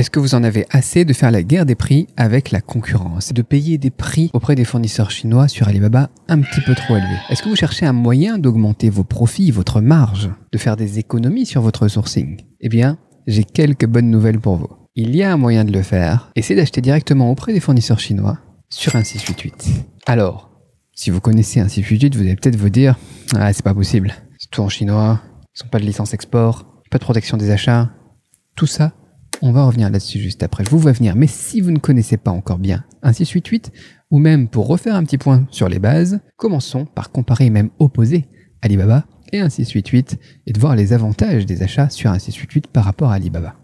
Est-ce que vous en avez assez de faire la guerre des prix avec la concurrence, de payer des prix auprès des fournisseurs chinois sur Alibaba un petit peu trop élevés? Est-ce que vous cherchez un moyen d'augmenter vos profits, votre marge, de faire des économies sur votre sourcing? Eh bien, j'ai quelques bonnes nouvelles pour vous. Il y a un moyen de le faire, et c'est d'acheter directement auprès des fournisseurs chinois sur un 688. Alors, si vous connaissez un 688, vous allez peut-être vous dire Ah, c'est pas possible. C'est tout en chinois, ils n'ont pas de licence export, pas de protection des achats. Tout ça, on va revenir là-dessus juste après. Je vous vois venir. Mais si vous ne connaissez pas encore bien un 688, ou même pour refaire un petit point sur les bases, commençons par comparer et même opposer Alibaba et un 688 et de voir les avantages des achats sur un 688 par rapport à Alibaba.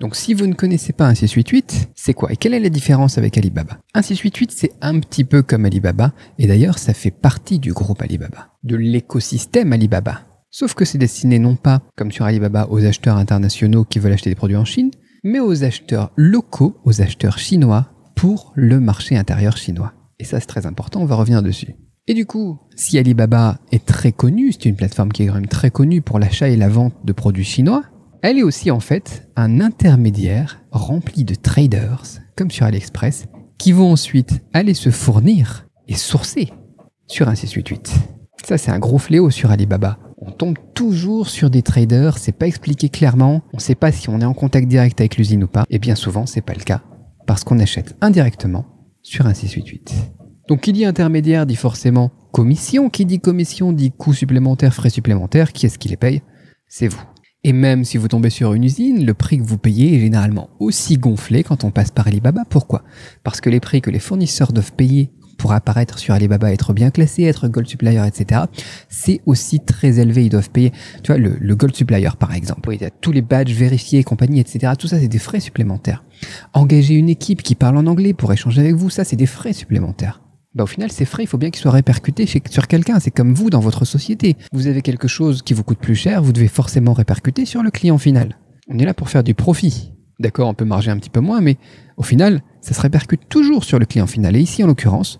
Donc si vous ne connaissez pas un 688, c'est quoi? Et quelle est la différence avec Alibaba? Un 688, c'est un petit peu comme Alibaba, et d'ailleurs ça fait partie du groupe Alibaba, de l'écosystème Alibaba. Sauf que c'est destiné non pas, comme sur Alibaba, aux acheteurs internationaux qui veulent acheter des produits en Chine, mais aux acheteurs locaux, aux acheteurs chinois, pour le marché intérieur chinois. Et ça c'est très important, on va revenir dessus. Et du coup, si Alibaba est très connue, c'est une plateforme qui est quand même très connue pour l'achat et la vente de produits chinois, elle est aussi en fait un intermédiaire rempli de traders, comme sur AliExpress, qui vont ensuite aller se fournir et sourcer sur un 688. Ça, c'est un gros fléau sur Alibaba on tombe toujours sur des traders, c'est pas expliqué clairement, on sait pas si on est en contact direct avec l'usine ou pas, et bien souvent c'est pas le cas, parce qu'on achète indirectement sur un 688. Donc qui dit intermédiaire dit forcément commission, qui dit commission dit coûts supplémentaires, frais supplémentaires, qui est-ce qui les paye? C'est vous. Et même si vous tombez sur une usine, le prix que vous payez est généralement aussi gonflé quand on passe par Alibaba. Pourquoi? Parce que les prix que les fournisseurs doivent payer pour apparaître sur Alibaba, être bien classé, être Gold Supplier, etc., c'est aussi très élevé. Ils doivent payer, tu vois, le, Gold Supplier, par exemple. Il y a tous les badges vérifiés, compagnie, etc. Tout ça, c'est des frais supplémentaires. Engager une équipe qui parle en anglais pour échanger avec vous, ça, c'est des frais supplémentaires. Bah, au final, ces frais, il faut bien qu'ils soient répercutés sur quelqu'un. C'est comme vous dans votre société. Vous avez quelque chose qui vous coûte plus cher, vous devez forcément répercuter sur le client final. On est là pour faire du profit. D'accord, on peut marger un petit peu moins, mais au final, ça se répercute toujours sur le client final. Et ici, en l'occurrence,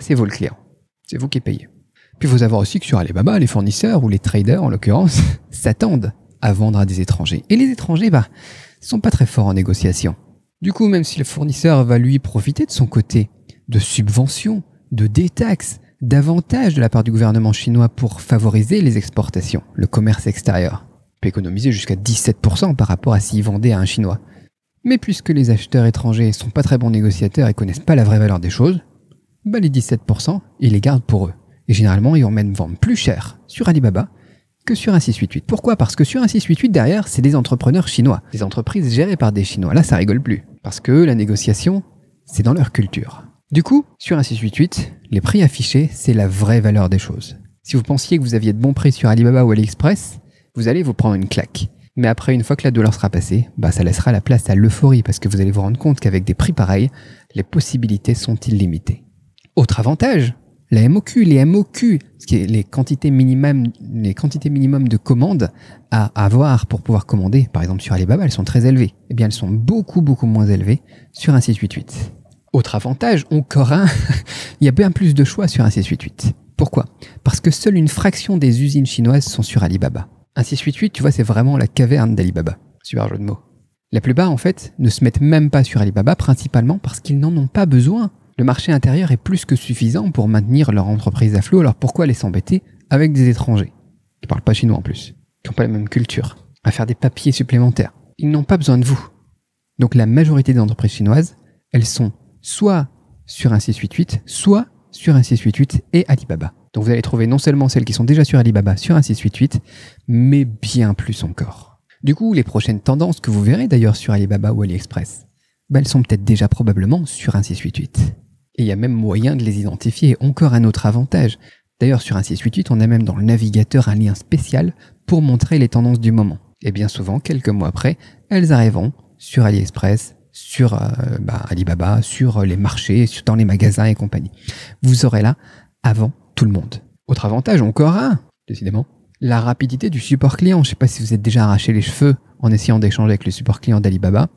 c'est vous le client? C'est vous qui payez. Puis vous avez aussi que sur Alibaba, les fournisseurs ou les traders en l'occurrence s'attendent à vendre à des étrangers. Et les étrangers, bah, sont pas très forts en négociation. Du coup, même si le fournisseur va lui profiter de son côté de subventions, de détaxes, d'avantages de la part du gouvernement chinois pour favoriser les exportations, le commerce extérieur, peut économiser jusqu'à 17% par rapport à s'il vendait à un chinois. Mais puisque les acheteurs étrangers sont pas très bons négociateurs et connaissent pas la vraie valeur des choses, bah les 17%, ils les gardent pour eux. Et généralement, ils vont même vendre plus cher sur Alibaba que sur un 688. Pourquoi? Parce que sur un 688, derrière, c'est des entrepreneurs chinois, des entreprises gérées par des Chinois. Là, ça rigole plus. Parce que la négociation, c'est dans leur culture. Du coup, sur un 688, les prix affichés, c'est la vraie valeur des choses. Si vous pensiez que vous aviez de bons prix sur Alibaba ou AliExpress, vous allez vous prendre une claque. Mais après, une fois que la douleur sera passée, bah, ça laissera la place à l'euphorie parce que vous allez vous rendre compte qu'avec des prix pareils, les possibilités sont illimitées. Autre avantage, la MOQ, les MOQ, ce qui est les quantités minimum, les quantités minimum de commandes à avoir pour pouvoir commander, par exemple sur Alibaba, elles sont très élevées. Eh bien, elles sont beaucoup, beaucoup moins élevées sur un 688. Autre avantage, encore un, il y a bien plus de choix sur un 688. Pourquoi? Parce que seule une fraction des usines chinoises sont sur Alibaba. Un 688, tu vois, c'est vraiment la caverne d'Alibaba. Super jeu de mots. La plupart, en fait, ne se mettent même pas sur Alibaba, principalement parce qu'ils n'en ont pas besoin. Le marché intérieur est plus que suffisant pour maintenir leur entreprise à flot, alors pourquoi aller s'embêter avec des étrangers qui parlent pas chinois en plus, qui n'ont pas la même culture, à faire des papiers supplémentaires? Ils n'ont pas besoin de vous. Donc la majorité des entreprises chinoises, elles sont soit sur un 688, soit sur un 688 et Alibaba. Donc vous allez trouver non seulement celles qui sont déjà sur Alibaba sur un 688, mais bien plus encore. Du coup, les prochaines tendances que vous verrez d'ailleurs sur Alibaba ou AliExpress, bah, elles sont peut-être déjà probablement sur un 688. Et il y a même moyen de les identifier. Encore un autre avantage. D'ailleurs, sur un 688, on a même dans le navigateur un lien spécial pour montrer les tendances du moment. Et bien souvent, quelques mois après, elles arriveront sur AliExpress, sur euh, bah, Alibaba, sur les marchés, dans les magasins et compagnie. Vous aurez là avant tout le monde. Autre avantage, encore un, décidément, la rapidité du support client. Je ne sais pas si vous êtes déjà arraché les cheveux en essayant d'échanger avec le support client d'Alibaba.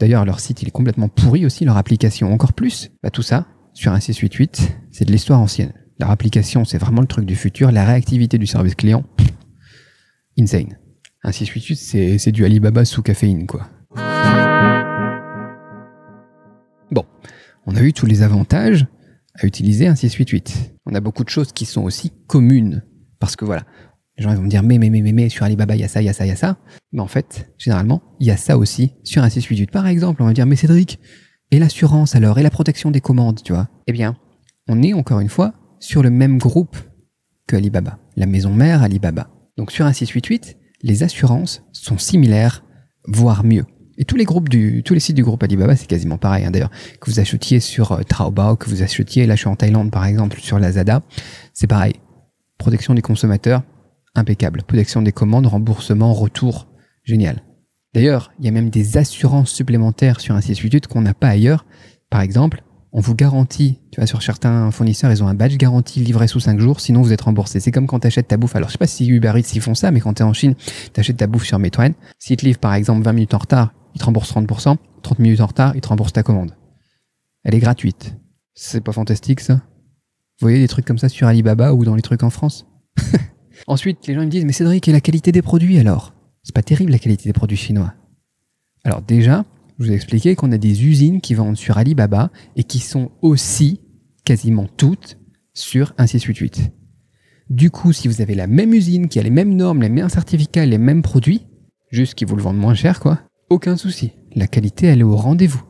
D'ailleurs, leur site, il est complètement pourri aussi, leur application encore plus. Bah, tout ça, sur un 688, c'est de l'histoire ancienne. Leur application, c'est vraiment le truc du futur. La réactivité du service client, insane. Un 688, c'est, c'est du Alibaba sous caféine, quoi. Bon, on a eu tous les avantages à utiliser un 688. On a beaucoup de choses qui sont aussi communes. Parce que voilà, les gens vont me dire, mais, mais, mais, mais, mais, sur Alibaba, il y a ça, il y a ça, il y a ça. Mais en fait, généralement, il y a ça aussi sur un 688. Par exemple, on va dire, mais Cédric, et l'assurance alors, et la protection des commandes, tu vois Eh bien, on est encore une fois sur le même groupe que Alibaba, la maison mère Alibaba. Donc sur un 688, les assurances sont similaires, voire mieux. Et tous les groupes du, tous les sites du groupe Alibaba, c'est quasiment pareil. Hein, D'ailleurs, que vous achetiez sur euh, Taobao, que vous achetiez, là je suis en Thaïlande par exemple, sur Lazada, c'est pareil. Protection des consommateurs, impeccable. Protection des commandes, remboursement, retour, génial. D'ailleurs, il y a même des assurances supplémentaires sur un 688 qu'on n'a pas ailleurs. Par exemple, on vous garantit, tu vois, sur certains fournisseurs, ils ont un badge garantie livré sous 5 jours, sinon vous êtes remboursé. C'est comme quand tu achètes ta bouffe. Alors, je sais pas si Uber Eats ils font ça, mais quand tu en Chine, tu ta bouffe sur Meituan. S'ils te livrent, par exemple, 20 minutes en retard, ils te remboursent 30%. 30 minutes en retard, ils te remboursent ta commande. Elle est gratuite. C'est pas fantastique, ça? Vous voyez des trucs comme ça sur Alibaba ou dans les trucs en France? Ensuite, les gens me disent, mais Cédric, et la qualité des produits alors? C'est pas terrible la qualité des produits chinois. Alors déjà, je vous ai expliqué qu'on a des usines qui vendent sur Alibaba et qui sont aussi quasiment toutes sur un 688. Du coup, si vous avez la même usine qui a les mêmes normes, les mêmes certificats, les mêmes produits, juste qu'ils vous le vendent moins cher, quoi, aucun souci. La qualité, elle est au rendez-vous.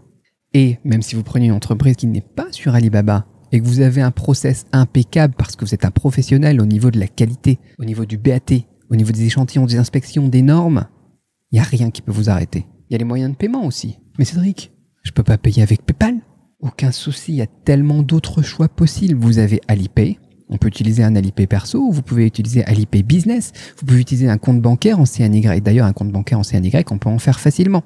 Et même si vous prenez une entreprise qui n'est pas sur Alibaba et que vous avez un process impeccable parce que vous êtes un professionnel au niveau de la qualité, au niveau du BAT, au niveau des échantillons, des inspections, des normes, il n'y a rien qui peut vous arrêter. Il y a les moyens de paiement aussi. Mais Cédric, je peux pas payer avec PayPal Aucun souci, il y a tellement d'autres choix possibles. Vous avez Alipay, on peut utiliser un Alipay perso, vous pouvez utiliser Alipay Business, vous pouvez utiliser un compte bancaire en CNY. D'ailleurs, un compte bancaire en CNY, on peut en faire facilement.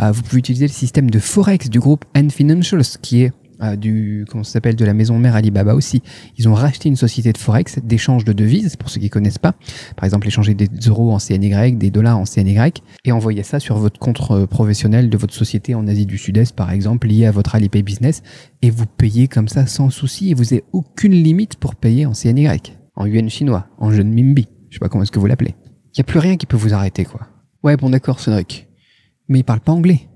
Euh, vous pouvez utiliser le système de Forex du groupe N Financials, qui est euh, du comment s'appelle de la maison mère Alibaba aussi. Ils ont racheté une société de forex d'échange de devises pour ceux qui connaissent pas. Par exemple, échanger des euros en CNY, des dollars en CNY et envoyer ça sur votre compte euh, professionnel de votre société en Asie du Sud-Est par exemple lié à votre Alipay business et vous payez comme ça sans souci et vous n'avez aucune limite pour payer en CNY, en yuan chinois, en jeune mimbi. Je sais pas comment est-ce que vous l'appelez. Il y a plus rien qui peut vous arrêter quoi. Ouais, bon d'accord, Cédric. Mais il parle pas anglais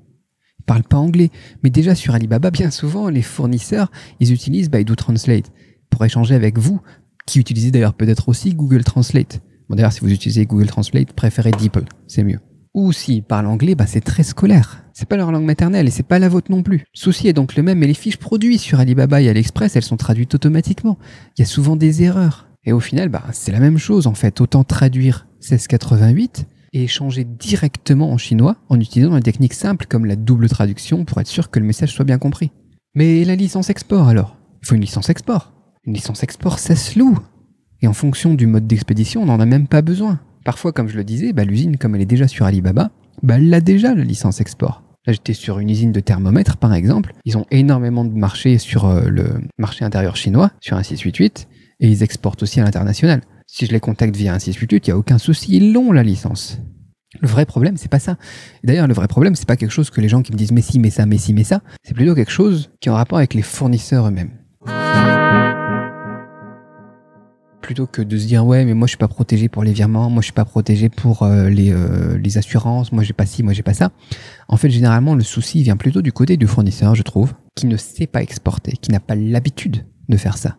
parlent pas anglais. Mais déjà sur Alibaba, bien souvent, les fournisseurs, ils utilisent Baidu Translate pour échanger avec vous, qui utilisez d'ailleurs peut-être aussi Google Translate. Bon, d'ailleurs, si vous utilisez Google Translate, préférez DeepL, c'est mieux. Ou s'ils parlent anglais, bah, c'est très scolaire. C'est pas leur langue maternelle et c'est pas la vôtre non plus. Souci est donc le même, mais les fiches produits sur Alibaba et AliExpress, elles sont traduites automatiquement. Il y a souvent des erreurs. Et au final, bah, c'est la même chose en fait. Autant traduire 1688 et échanger directement en chinois en utilisant une technique simple comme la double traduction pour être sûr que le message soit bien compris. Mais la licence export alors? Il faut une licence export. Une licence export, ça se loue. Et en fonction du mode d'expédition, on n'en a même pas besoin. Parfois, comme je le disais, bah, l'usine, comme elle est déjà sur Alibaba, bah, elle a déjà la licence export. Là, j'étais sur une usine de thermomètres, par exemple. Ils ont énormément de marchés sur euh, le marché intérieur chinois, sur un 688, et ils exportent aussi à l'international. Si je les contacte via un 688, il n'y a aucun souci, ils l'ont la licence. Le vrai problème, c'est pas ça. D'ailleurs, le vrai problème, c'est pas quelque chose que les gens qui me disent mais si, mais ça, mais si, mais ça. C'est plutôt quelque chose qui est en rapport avec les fournisseurs eux-mêmes. Plutôt que de se dire ouais, mais moi je suis pas protégé pour les virements, moi je suis pas protégé pour euh, les, euh, les assurances, moi j'ai pas ci, moi j'ai pas ça. En fait, généralement, le souci vient plutôt du côté du fournisseur, je trouve, qui ne sait pas exporter, qui n'a pas l'habitude de faire ça.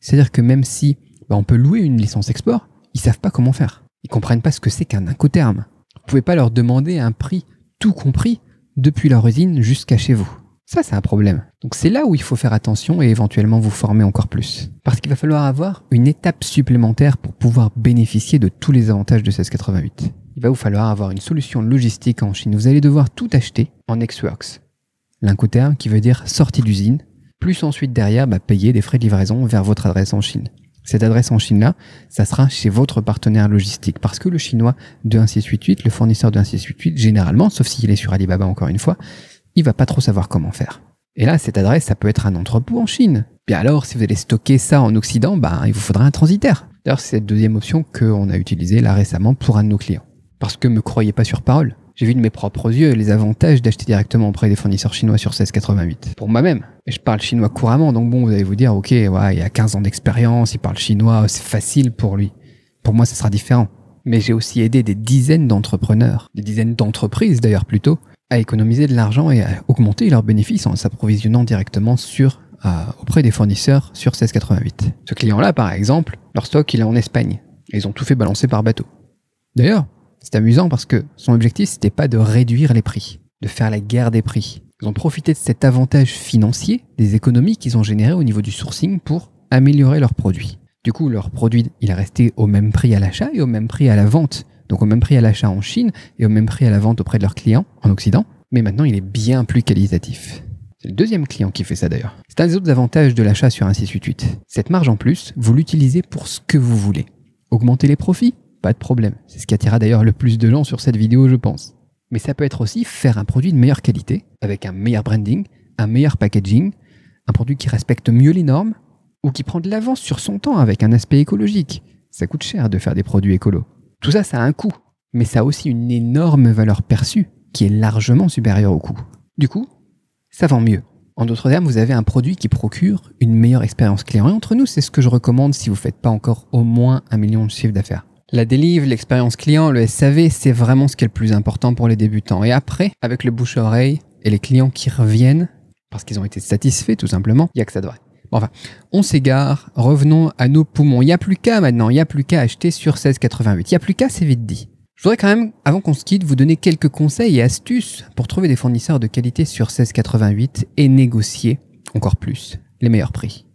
C'est-à-dire que même si bah, on peut louer une licence export, ils savent pas comment faire. Ils comprennent pas ce que c'est qu'un incoterm. Vous pouvez pas leur demander un prix tout compris depuis leur usine jusqu'à chez vous. Ça, c'est un problème. Donc c'est là où il faut faire attention et éventuellement vous former encore plus. Parce qu'il va falloir avoir une étape supplémentaire pour pouvoir bénéficier de tous les avantages de 1688. Il va vous falloir avoir une solution logistique en Chine. Vous allez devoir tout acheter en ex-works. L'incoterm qui veut dire sortie d'usine, plus ensuite derrière bah, payer des frais de livraison vers votre adresse en Chine. Cette adresse en Chine-là, ça sera chez votre partenaire logistique. Parce que le chinois de 1688, le fournisseur de 1688, généralement, sauf s'il est sur Alibaba encore une fois, il va pas trop savoir comment faire. Et là, cette adresse, ça peut être un entrepôt en Chine. Bien alors, si vous allez stocker ça en Occident, bah, il vous faudra un transitaire. D'ailleurs, c'est cette deuxième option qu'on a utilisée là récemment pour un de nos clients. Parce que me croyez pas sur parole. J'ai vu de mes propres yeux les avantages d'acheter directement auprès des fournisseurs chinois sur 1688. Pour moi-même. Je parle chinois couramment, donc bon, vous allez vous dire, ok, ouais, il a 15 ans d'expérience, il parle chinois, c'est facile pour lui. Pour moi, ce sera différent. mais j'ai aussi aidé des dizaines d'entrepreneurs, des dizaines d'entreprises d'ailleurs plutôt, à économiser de l'argent et à augmenter leurs bénéfices en s'approvisionnant directement sur, euh, auprès des fournisseurs sur 1688. Ce client-là, par exemple, leur stock, il est en Espagne. Ils ont tout fait balancer par bateau. D'ailleurs, c'est amusant parce que son objectif, c'était pas de réduire les prix, de faire la guerre des prix. Ils ont profité de cet avantage financier, des économies qu'ils ont générées au niveau du sourcing pour améliorer leurs produits. Du coup, leur produit, il est resté au même prix à l'achat et au même prix à la vente. Donc au même prix à l'achat en Chine et au même prix à la vente auprès de leurs clients en Occident. Mais maintenant, il est bien plus qualitatif. C'est le deuxième client qui fait ça d'ailleurs. C'est un des autres avantages de l'achat sur un 688. Cette marge en plus, vous l'utilisez pour ce que vous voulez. Augmenter les profits Pas de problème. C'est ce qui attirera d'ailleurs le plus de gens sur cette vidéo, je pense. Mais ça peut être aussi faire un produit de meilleure qualité, avec un meilleur branding, un meilleur packaging, un produit qui respecte mieux les normes, ou qui prend de l'avance sur son temps avec un aspect écologique. Ça coûte cher de faire des produits écolos. Tout ça, ça a un coût, mais ça a aussi une énorme valeur perçue qui est largement supérieure au coût. Du coup, ça vend mieux. En d'autres termes, vous avez un produit qui procure une meilleure expérience client. Et entre nous, c'est ce que je recommande si vous ne faites pas encore au moins un million de chiffre d'affaires. La délivre, l'expérience client, le SAV, c'est vraiment ce qui est le plus important pour les débutants. Et après, avec le bouche-oreille et les clients qui reviennent, parce qu'ils ont été satisfaits tout simplement, il n'y a que ça de vrai. Enfin, on s'égare, revenons à nos poumons. Il n'y a plus qu'à maintenant, il n'y a plus qu'à acheter sur 1688. Il n'y a plus qu'à, c'est vite dit. Je voudrais quand même, avant qu'on se quitte, vous donner quelques conseils et astuces pour trouver des fournisseurs de qualité sur 1688 et négocier, encore plus, les meilleurs prix.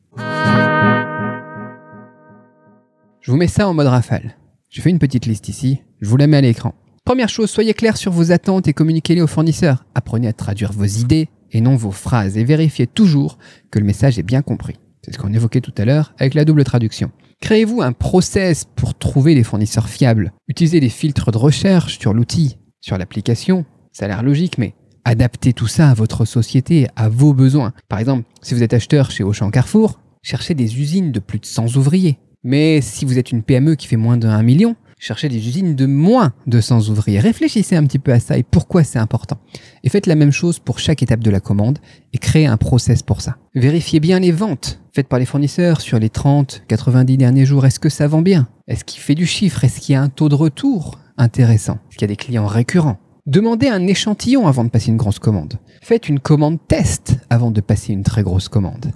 Je vous mets ça en mode rafale. Je fais une petite liste ici, je vous la mets à l'écran. Première chose, soyez clair sur vos attentes et communiquez-les aux fournisseurs. Apprenez à traduire vos idées et non vos phrases et vérifiez toujours que le message est bien compris. C'est ce qu'on évoquait tout à l'heure avec la double traduction. Créez-vous un process pour trouver des fournisseurs fiables? Utilisez des filtres de recherche sur l'outil, sur l'application. Ça a l'air logique, mais adaptez tout ça à votre société, à vos besoins. Par exemple, si vous êtes acheteur chez Auchan Carrefour, cherchez des usines de plus de 100 ouvriers. Mais si vous êtes une PME qui fait moins de 1 million, cherchez des usines de moins de 100 ouvriers. Réfléchissez un petit peu à ça et pourquoi c'est important. Et faites la même chose pour chaque étape de la commande et créez un process pour ça. Vérifiez bien les ventes faites par les fournisseurs sur les 30, 90 derniers jours. Est-ce que ça vend bien? Est-ce qu'il fait du chiffre? Est-ce qu'il y a un taux de retour intéressant? Est-ce qu'il y a des clients récurrents? Demandez un échantillon avant de passer une grosse commande. Faites une commande test avant de passer une très grosse commande.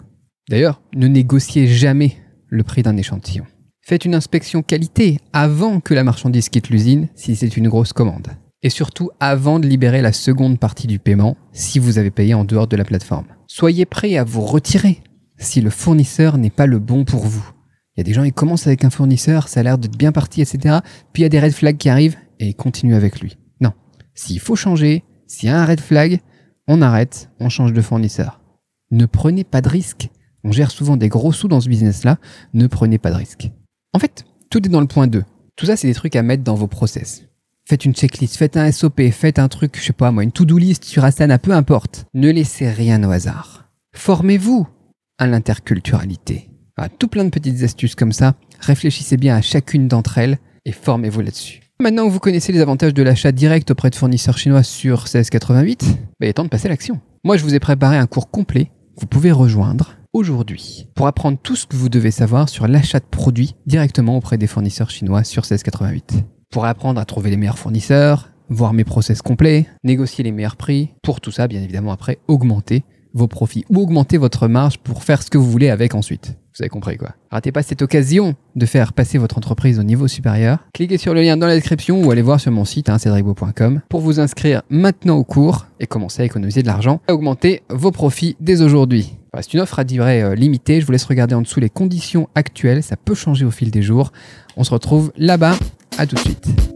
D'ailleurs, ne négociez jamais le prix d'un échantillon. Faites une inspection qualité avant que la marchandise quitte l'usine si c'est une grosse commande. Et surtout avant de libérer la seconde partie du paiement si vous avez payé en dehors de la plateforme. Soyez prêt à vous retirer si le fournisseur n'est pas le bon pour vous. Il y a des gens, ils commencent avec un fournisseur, ça a l'air d'être bien parti, etc. Puis il y a des red flags qui arrivent et ils continuent avec lui. Non. S'il faut changer, s'il y a un red flag, on arrête, on change de fournisseur. Ne prenez pas de risques. On gère souvent des gros sous dans ce business-là. Ne prenez pas de risques. En fait, tout est dans le point 2. Tout ça, c'est des trucs à mettre dans vos process. Faites une checklist, faites un SOP, faites un truc, je sais pas moi, une to-do list sur Asana, peu importe. Ne laissez rien au hasard. Formez-vous à l'interculturalité. tout plein de petites astuces comme ça. Réfléchissez bien à chacune d'entre elles et formez-vous là-dessus. Maintenant que vous connaissez les avantages de l'achat direct auprès de fournisseurs chinois sur 1688, bah, il est temps de passer à l'action. Moi, je vous ai préparé un cours complet. Vous pouvez rejoindre aujourd'hui pour apprendre tout ce que vous devez savoir sur l'achat de produits directement auprès des fournisseurs chinois sur 1688. Pour apprendre à trouver les meilleurs fournisseurs, voir mes process complets, négocier les meilleurs prix, pour tout ça, bien évidemment, après, augmenter vos profits ou augmenter votre marge pour faire ce que vous voulez avec ensuite. Vous avez compris quoi. Ratez pas cette occasion de faire passer votre entreprise au niveau supérieur. Cliquez sur le lien dans la description ou allez voir sur mon site hein, pour vous inscrire maintenant au cours et commencer à économiser de l'argent, à augmenter vos profits dès aujourd'hui. C'est une offre à durée euh, limitée. Je vous laisse regarder en dessous les conditions actuelles. Ça peut changer au fil des jours. On se retrouve là-bas. À tout de suite.